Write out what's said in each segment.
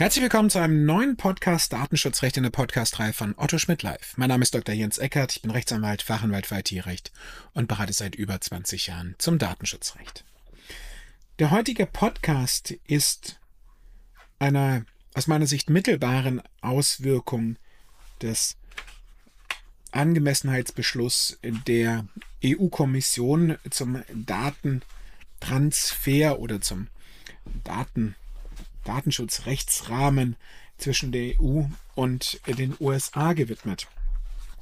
Herzlich willkommen zu einem neuen Podcast Datenschutzrecht in der Podcast-Reihe von Otto Schmidt Live. Mein Name ist Dr. Jens Eckert, ich bin Rechtsanwalt, Fachanwalt für IT-Recht und berate seit über 20 Jahren zum Datenschutzrecht. Der heutige Podcast ist einer aus meiner Sicht mittelbaren Auswirkung des Angemessenheitsbeschluss der EU-Kommission zum Datentransfer oder zum Daten Datenschutzrechtsrahmen zwischen der EU und den USA gewidmet.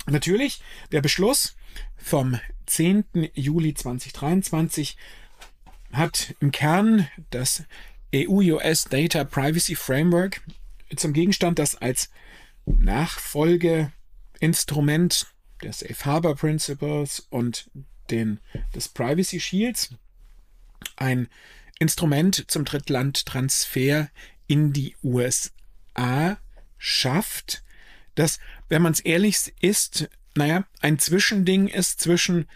Natürlich, der Beschluss vom 10. Juli 2023 hat im Kern das EU-US Data Privacy Framework zum Gegenstand, das als Nachfolgeinstrument der Safe Harbor Principles und den, des Privacy Shields ein Instrument zum Drittlandtransfer in die USA schafft, das, wenn man es ehrlich ist, naja, ein Zwischending ist zwischen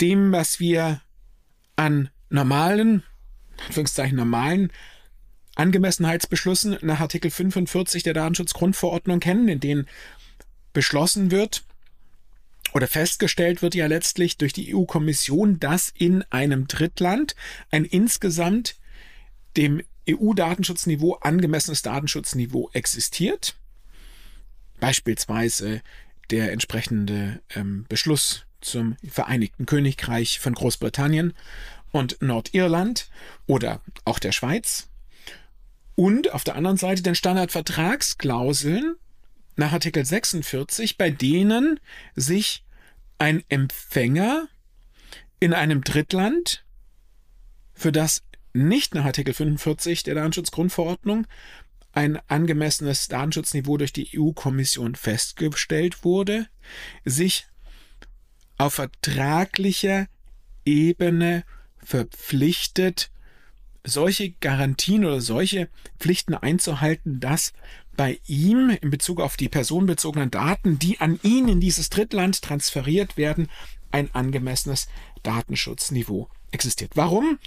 dem, was wir an normalen, Anführungszeichen normalen Angemessenheitsbeschlüssen nach Artikel 45 der Datenschutzgrundverordnung kennen, in denen beschlossen wird, oder festgestellt wird ja letztlich durch die EU-Kommission, dass in einem Drittland ein insgesamt dem EU-Datenschutzniveau angemessenes Datenschutzniveau existiert. Beispielsweise der entsprechende ähm, Beschluss zum Vereinigten Königreich von Großbritannien und Nordirland oder auch der Schweiz. Und auf der anderen Seite den Standardvertragsklauseln nach Artikel 46, bei denen sich ein Empfänger in einem Drittland, für das nicht nach Artikel 45 der Datenschutzgrundverordnung ein angemessenes Datenschutzniveau durch die EU-Kommission festgestellt wurde, sich auf vertraglicher Ebene verpflichtet, solche Garantien oder solche Pflichten einzuhalten, dass bei ihm in Bezug auf die personenbezogenen Daten, die an ihn in dieses Drittland transferiert werden, ein angemessenes Datenschutzniveau existiert. Warum?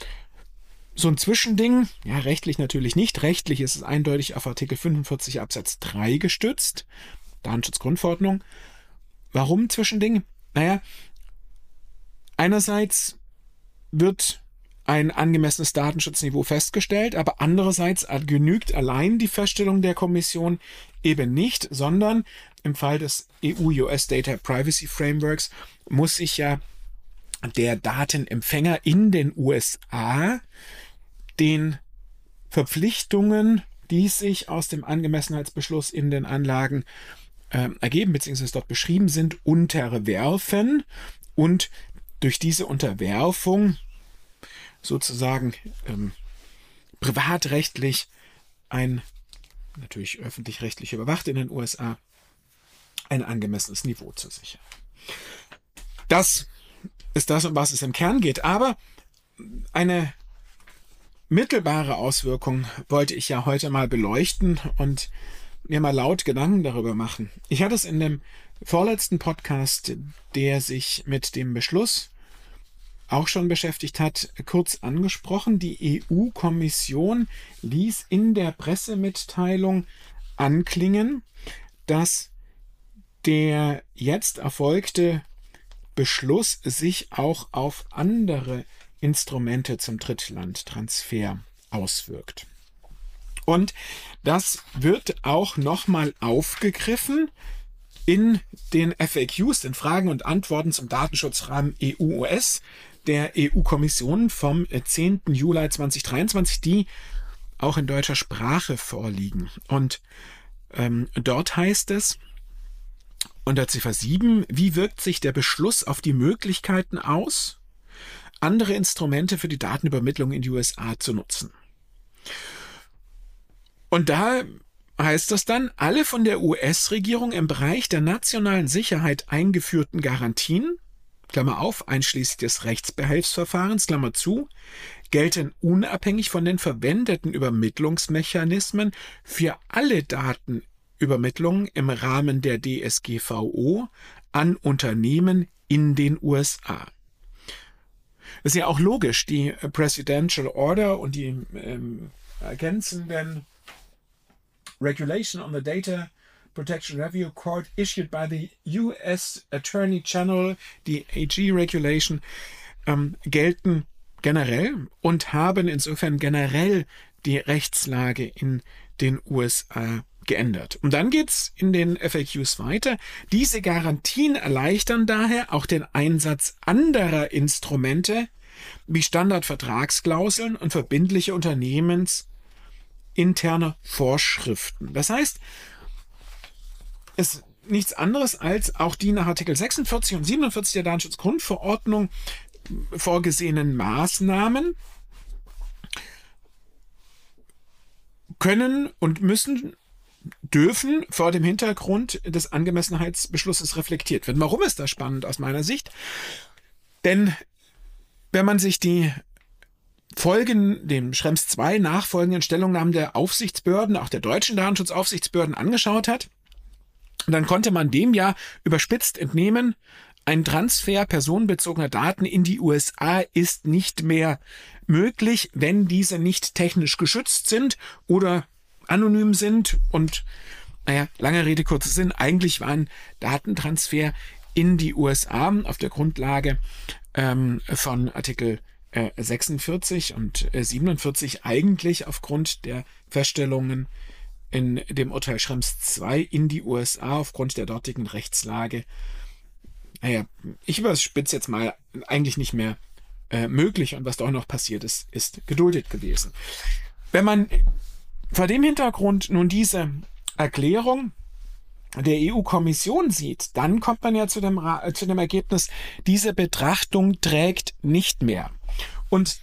So ein Zwischending, ja, rechtlich natürlich nicht. Rechtlich ist es eindeutig auf Artikel 45 Absatz 3 gestützt. Datenschutzgrundverordnung. Warum Zwischending? Naja, einerseits wird ein angemessenes Datenschutzniveau festgestellt, aber andererseits genügt allein die Feststellung der Kommission eben nicht, sondern im Fall des EU-US Data Privacy Frameworks muss sich ja der Datenempfänger in den USA den Verpflichtungen, die sich aus dem Angemessenheitsbeschluss in den Anlagen äh, ergeben bzw. dort beschrieben sind, unterwerfen und durch diese Unterwerfung sozusagen ähm, privatrechtlich ein, natürlich öffentlich-rechtlich überwacht in den USA, ein angemessenes Niveau zu sichern. Das ist das, um was es im Kern geht. Aber eine mittelbare Auswirkung wollte ich ja heute mal beleuchten und mir mal laut Gedanken darüber machen. Ich hatte es in dem vorletzten Podcast, der sich mit dem Beschluss auch schon beschäftigt hat, kurz angesprochen. Die EU-Kommission ließ in der Pressemitteilung anklingen, dass der jetzt erfolgte Beschluss sich auch auf andere Instrumente zum Drittlandtransfer auswirkt. Und das wird auch nochmal aufgegriffen in den FAQs, den Fragen und Antworten zum Datenschutzrahmen EU-US, der EU-Kommission vom 10. Äh, Juli 2023, die auch in deutscher Sprache vorliegen. Und ähm, dort heißt es unter Ziffer 7, wie wirkt sich der Beschluss auf die Möglichkeiten aus, andere Instrumente für die Datenübermittlung in die USA zu nutzen. Und da heißt das dann, alle von der US-Regierung im Bereich der nationalen Sicherheit eingeführten Garantien Klammer auf, einschließlich des Rechtsbehelfsverfahrens, Klammer zu, gelten unabhängig von den verwendeten Übermittlungsmechanismen für alle Datenübermittlungen im Rahmen der DSGVO an Unternehmen in den USA. Das ist ja auch logisch, die Presidential Order und die ähm, ergänzenden Regulation on the Data Protection Review Court issued by the US Attorney General, die AG Regulation, ähm, gelten generell und haben insofern generell die Rechtslage in den USA geändert. Und dann geht's in den FAQs weiter. Diese Garantien erleichtern daher auch den Einsatz anderer Instrumente wie Standardvertragsklauseln und verbindliche Unternehmens interne Vorschriften. Das heißt, ist nichts anderes als auch die nach Artikel 46 und 47 der Datenschutzgrundverordnung vorgesehenen Maßnahmen können und müssen dürfen vor dem Hintergrund des Angemessenheitsbeschlusses reflektiert werden. Warum ist das spannend aus meiner Sicht? Denn wenn man sich die Folgen, dem Schrems 2 nachfolgenden Stellungnahmen der Aufsichtsbehörden, auch der deutschen Datenschutzaufsichtsbehörden angeschaut hat, dann konnte man dem ja überspitzt entnehmen, ein Transfer personenbezogener Daten in die USA ist nicht mehr möglich, wenn diese nicht technisch geschützt sind oder anonym sind. Und naja, lange Rede, kurzer Sinn, eigentlich war ein Datentransfer in die USA auf der Grundlage ähm, von Artikel 46 äh, und 47 äh, eigentlich aufgrund der Feststellungen in dem Urteil Schrems 2 in die USA aufgrund der dortigen Rechtslage, naja, ich überspitze jetzt mal, eigentlich nicht mehr äh, möglich und was doch noch passiert ist, ist geduldet gewesen. Wenn man vor dem Hintergrund nun diese Erklärung der EU-Kommission sieht, dann kommt man ja zu dem, zu dem Ergebnis, diese Betrachtung trägt nicht mehr. Und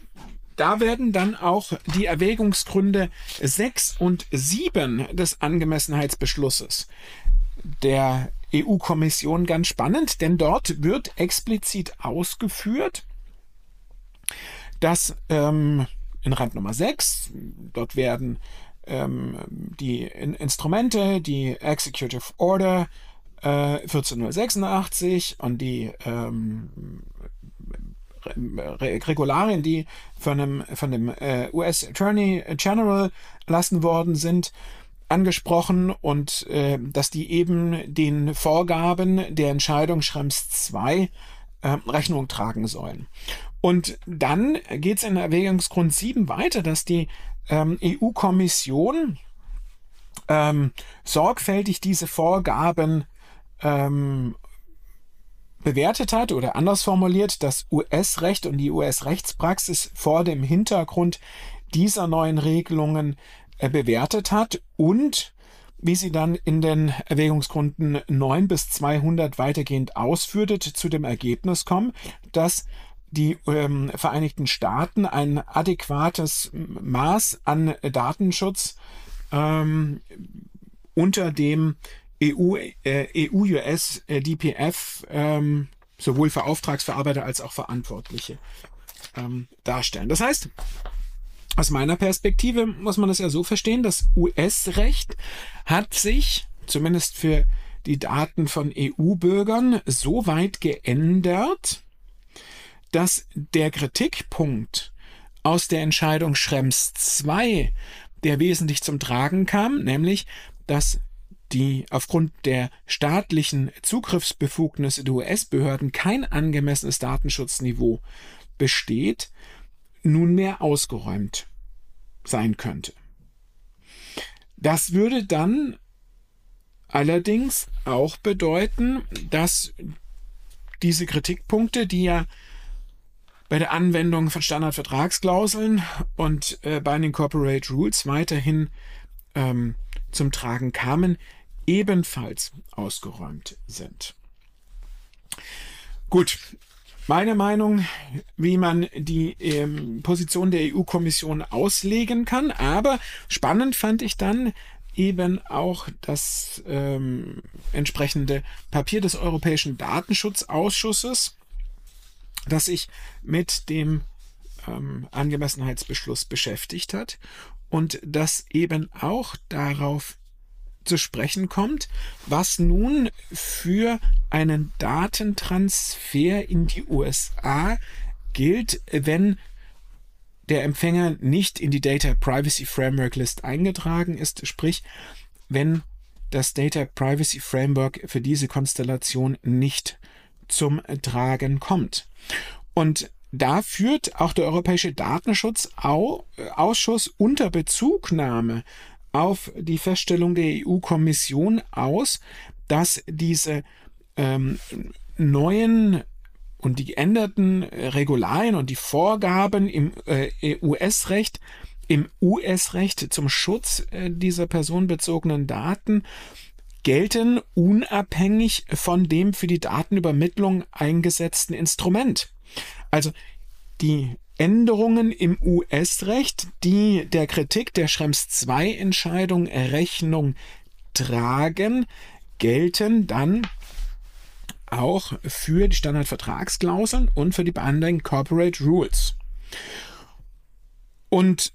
da werden dann auch die Erwägungsgründe 6 und 7 des Angemessenheitsbeschlusses der EU-Kommission ganz spannend, denn dort wird explizit ausgeführt, dass ähm, in Rand Nummer 6, dort werden ähm, die in Instrumente, die Executive Order äh, 14086 und die ähm, Regularien, die von dem, von dem äh, US Attorney General lassen worden sind, angesprochen und äh, dass die eben den Vorgaben der Entscheidung Schrems 2 äh, Rechnung tragen sollen. Und dann geht es in Erwägungsgrund 7 weiter, dass die ähm, EU-Kommission ähm, sorgfältig diese Vorgaben ähm, bewertet hat oder anders formuliert, das US-Recht und die US-Rechtspraxis vor dem Hintergrund dieser neuen Regelungen äh, bewertet hat und wie sie dann in den Erwägungsgründen 9 bis 200 weitergehend ausführte, zu dem Ergebnis kommen, dass die ähm, Vereinigten Staaten ein adäquates Maß an Datenschutz ähm, unter dem EU, äh, EU-US äh, ähm, sowohl für Auftragsverarbeiter als auch Verantwortliche ähm, darstellen. Das heißt, aus meiner Perspektive muss man das ja so verstehen, das US-Recht hat sich, zumindest für die Daten von EU-Bürgern, so weit geändert, dass der Kritikpunkt aus der Entscheidung Schrems II, der wesentlich zum Tragen kam, nämlich, dass die aufgrund der staatlichen Zugriffsbefugnisse der US-Behörden kein angemessenes Datenschutzniveau besteht, nunmehr ausgeräumt sein könnte. Das würde dann allerdings auch bedeuten, dass diese Kritikpunkte, die ja bei der Anwendung von Standardvertragsklauseln und äh, Binding Corporate Rules weiterhin ähm, zum Tragen kamen, ebenfalls ausgeräumt sind. Gut, meine Meinung, wie man die ähm, Position der EU-Kommission auslegen kann. Aber spannend fand ich dann eben auch das ähm, entsprechende Papier des Europäischen Datenschutzausschusses, das sich mit dem ähm, Angemessenheitsbeschluss beschäftigt hat und das eben auch darauf zu sprechen kommt, was nun für einen Datentransfer in die USA gilt, wenn der Empfänger nicht in die Data Privacy Framework List eingetragen ist, sprich, wenn das Data Privacy Framework für diese Konstellation nicht zum Tragen kommt. Und da führt auch der Europäische Datenschutzausschuss unter Bezugnahme auf die Feststellung der EU-Kommission aus, dass diese ähm, neuen und die geänderten Regularien und die Vorgaben im äh, US-Recht im US-Recht zum Schutz äh, dieser personenbezogenen Daten gelten unabhängig von dem für die Datenübermittlung eingesetzten Instrument. Also die Änderungen im US-Recht, die der Kritik der Schrems II-Entscheidung Rechnung tragen, gelten dann auch für die Standardvertragsklauseln und für die Binding Corporate Rules. Und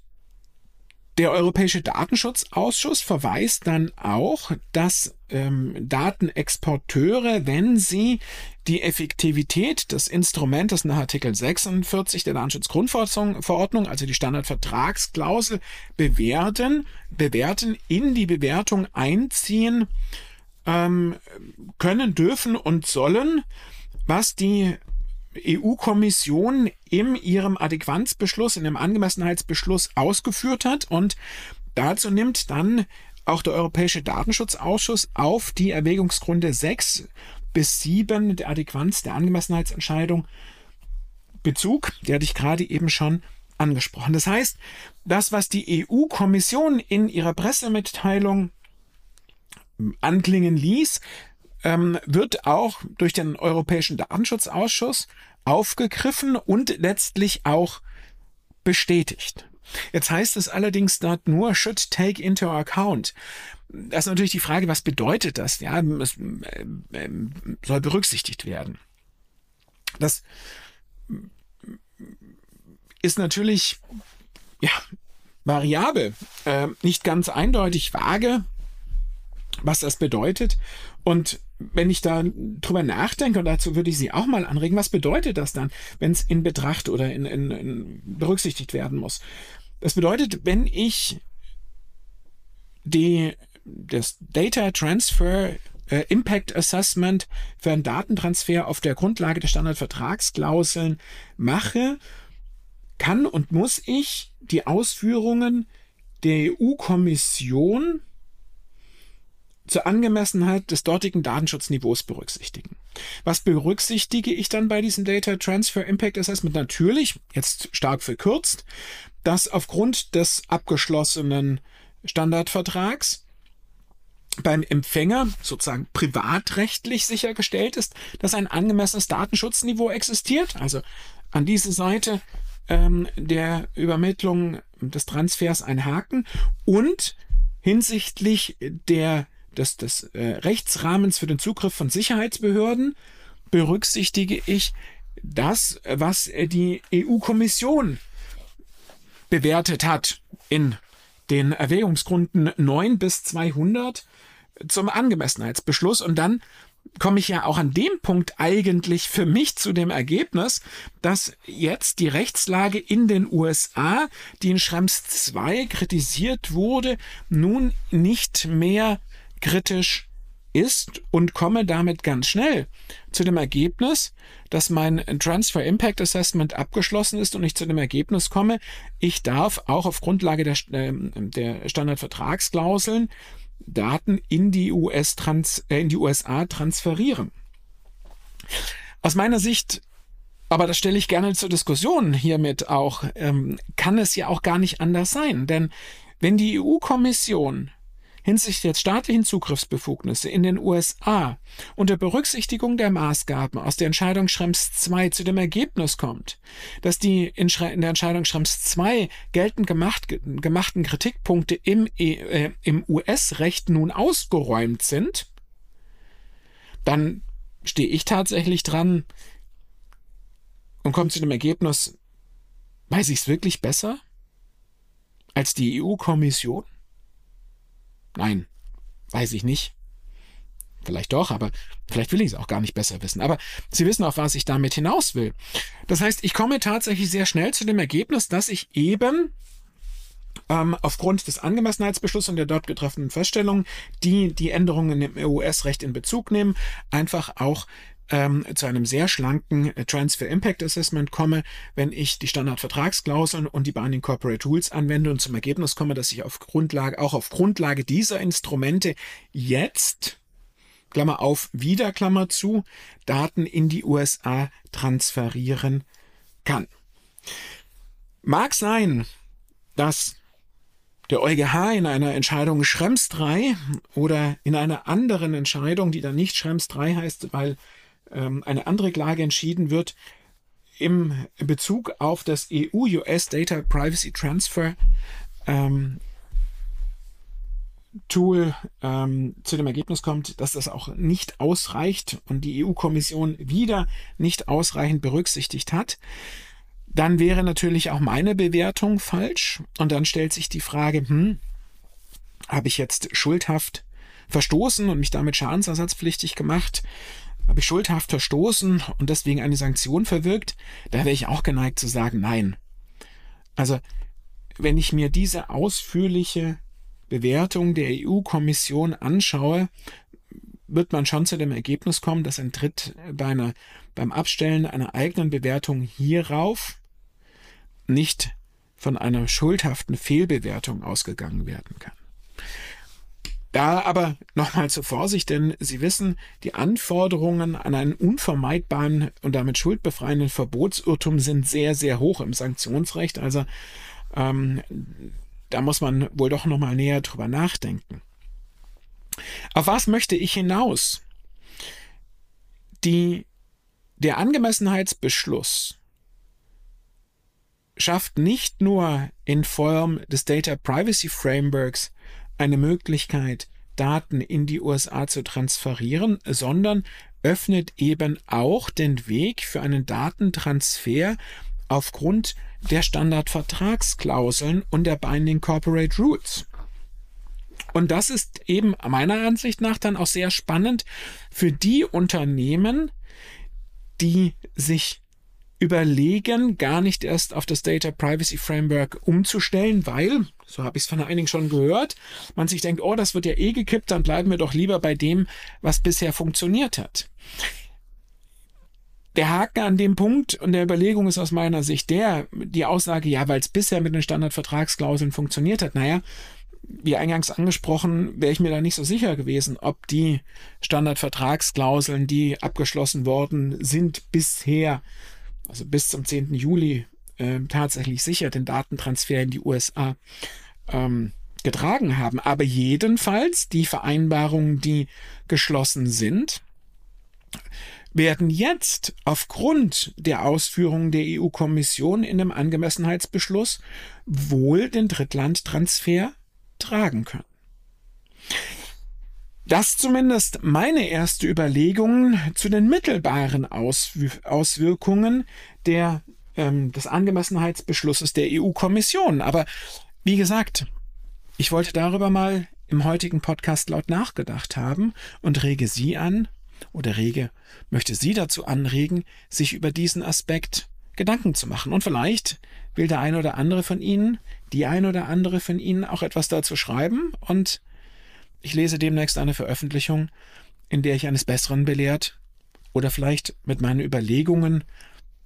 der Europäische Datenschutzausschuss verweist dann auch, dass ähm, Datenexporteure, wenn sie die Effektivität des Instrumentes nach Artikel 46 der Datenschutzgrundverordnung, also die Standardvertragsklausel, bewerten, bewerten, in die Bewertung einziehen ähm, können, dürfen und sollen, was die EU-Kommission in ihrem Adäquanzbeschluss, in dem Angemessenheitsbeschluss ausgeführt hat. Und dazu nimmt dann auch der Europäische Datenschutzausschuss auf die Erwägungsgründe 6 bis 7 der Adäquanz der Angemessenheitsentscheidung Bezug. Der hatte ich gerade eben schon angesprochen. Das heißt, das, was die EU-Kommission in ihrer Pressemitteilung anklingen ließ, ähm, wird auch durch den Europäischen Datenschutzausschuss aufgegriffen und letztlich auch bestätigt. Jetzt heißt es allerdings dort nur should take into account. Das ist natürlich die Frage, was bedeutet das? Ja, es äh, äh, soll berücksichtigt werden. Das ist natürlich ja variabel, äh, nicht ganz eindeutig vage, was das bedeutet. Und wenn ich da drüber nachdenke, und dazu würde ich Sie auch mal anregen, was bedeutet das dann, wenn es in Betracht oder in, in, in berücksichtigt werden muss? Das bedeutet, wenn ich die, das Data Transfer äh, Impact Assessment für einen Datentransfer auf der Grundlage der Standardvertragsklauseln mache, kann und muss ich die Ausführungen der EU-Kommission zur Angemessenheit des dortigen Datenschutzniveaus berücksichtigen. Was berücksichtige ich dann bei diesem Data Transfer Impact Assessment? Natürlich, jetzt stark verkürzt, dass aufgrund des abgeschlossenen Standardvertrags beim Empfänger sozusagen privatrechtlich sichergestellt ist, dass ein angemessenes Datenschutzniveau existiert. Also an diese Seite ähm, der Übermittlung des Transfers ein Haken und hinsichtlich der des, des äh, Rechtsrahmens für den Zugriff von Sicherheitsbehörden berücksichtige ich das, was die EU-Kommission bewertet hat in den Erwägungsgründen 9 bis 200 zum Angemessenheitsbeschluss. Und dann komme ich ja auch an dem Punkt eigentlich für mich zu dem Ergebnis, dass jetzt die Rechtslage in den USA, die in Schrems 2 kritisiert wurde, nun nicht mehr kritisch ist und komme damit ganz schnell zu dem Ergebnis, dass mein Transfer Impact Assessment abgeschlossen ist und ich zu dem Ergebnis komme, ich darf auch auf Grundlage der, ähm, der Standardvertragsklauseln Daten in die, US trans, äh, in die USA transferieren. Aus meiner Sicht, aber das stelle ich gerne zur Diskussion hiermit auch, ähm, kann es ja auch gar nicht anders sein. Denn wenn die EU-Kommission hinsichtlich der staatlichen Zugriffsbefugnisse in den USA unter Berücksichtigung der Maßgaben aus der Entscheidung Schrems II zu dem Ergebnis kommt, dass die in, der Entscheidung Schrems II geltend gemacht, gemachten Kritikpunkte im, äh, im US-Recht nun ausgeräumt sind, dann stehe ich tatsächlich dran, und kommt zu dem Ergebnis, weiß ich es wirklich besser als die EU-Kommission? Nein, weiß ich nicht. Vielleicht doch, aber vielleicht will ich es auch gar nicht besser wissen. Aber Sie wissen auch, was ich damit hinaus will. Das heißt, ich komme tatsächlich sehr schnell zu dem Ergebnis, dass ich eben ähm, aufgrund des Angemessenheitsbeschlusses und der dort getroffenen Feststellungen, die die Änderungen im US-Recht in Bezug nehmen, einfach auch ähm, zu einem sehr schlanken äh, Transfer Impact Assessment komme, wenn ich die Standardvertragsklauseln und die Binding Corporate Rules anwende und zum Ergebnis komme, dass ich auf Grundlage, auch auf Grundlage dieser Instrumente jetzt Klammer auf, wieder Klammer zu, Daten in die USA transferieren kann. Mag sein, dass der EuGH in einer Entscheidung Schrems 3 oder in einer anderen Entscheidung, die dann nicht Schrems 3 heißt, weil eine andere Klage entschieden wird, im Bezug auf das EU-US Data Privacy Transfer ähm, Tool ähm, zu dem Ergebnis kommt, dass das auch nicht ausreicht und die EU-Kommission wieder nicht ausreichend berücksichtigt hat, dann wäre natürlich auch meine Bewertung falsch. Und dann stellt sich die Frage, hm, habe ich jetzt schuldhaft verstoßen und mich damit schadensersatzpflichtig gemacht? Habe ich schuldhaft verstoßen und deswegen eine Sanktion verwirkt? Da wäre ich auch geneigt zu sagen, nein. Also, wenn ich mir diese ausführliche Bewertung der EU-Kommission anschaue, wird man schon zu dem Ergebnis kommen, dass ein Tritt bei einer, beim Abstellen einer eigenen Bewertung hierauf nicht von einer schuldhaften Fehlbewertung ausgegangen werden kann. Da aber nochmal zur Vorsicht, denn Sie wissen, die Anforderungen an einen unvermeidbaren und damit schuldbefreienden Verbotsirrtum sind sehr, sehr hoch im Sanktionsrecht. Also ähm, da muss man wohl doch nochmal näher drüber nachdenken. Auf was möchte ich hinaus? Die, der Angemessenheitsbeschluss schafft nicht nur in Form des Data Privacy Frameworks eine Möglichkeit, Daten in die USA zu transferieren, sondern öffnet eben auch den Weg für einen Datentransfer aufgrund der Standardvertragsklauseln und der Binding Corporate Rules. Und das ist eben meiner Ansicht nach dann auch sehr spannend für die Unternehmen, die sich überlegen, gar nicht erst auf das Data Privacy Framework umzustellen, weil, so habe ich es von einigen schon gehört, man sich denkt, oh, das wird ja eh gekippt, dann bleiben wir doch lieber bei dem, was bisher funktioniert hat. Der Haken an dem Punkt und der Überlegung ist aus meiner Sicht der, die Aussage, ja, weil es bisher mit den Standardvertragsklauseln funktioniert hat, naja, wie eingangs angesprochen, wäre ich mir da nicht so sicher gewesen, ob die Standardvertragsklauseln, die abgeschlossen worden sind, bisher also bis zum 10. Juli, äh, tatsächlich sicher den Datentransfer in die USA ähm, getragen haben. Aber jedenfalls die Vereinbarungen, die geschlossen sind, werden jetzt aufgrund der Ausführungen der EU-Kommission in einem Angemessenheitsbeschluss wohl den Drittlandtransfer tragen können. Das zumindest meine erste Überlegung zu den mittelbaren Auswirkungen der, ähm, des Angemessenheitsbeschlusses der EU-Kommission. Aber wie gesagt, ich wollte darüber mal im heutigen Podcast laut nachgedacht haben und rege Sie an oder rege, möchte Sie dazu anregen, sich über diesen Aspekt Gedanken zu machen. Und vielleicht will der eine oder andere von Ihnen, die eine oder andere von Ihnen auch etwas dazu schreiben und ich lese demnächst eine Veröffentlichung, in der ich eines Besseren belehrt oder vielleicht mit meinen Überlegungen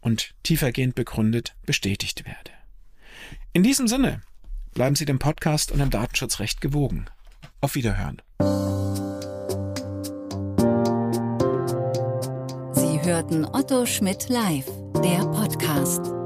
und tiefergehend begründet bestätigt werde. In diesem Sinne, bleiben Sie dem Podcast und dem Datenschutzrecht gewogen. Auf Wiederhören. Sie hörten Otto Schmidt live, der Podcast.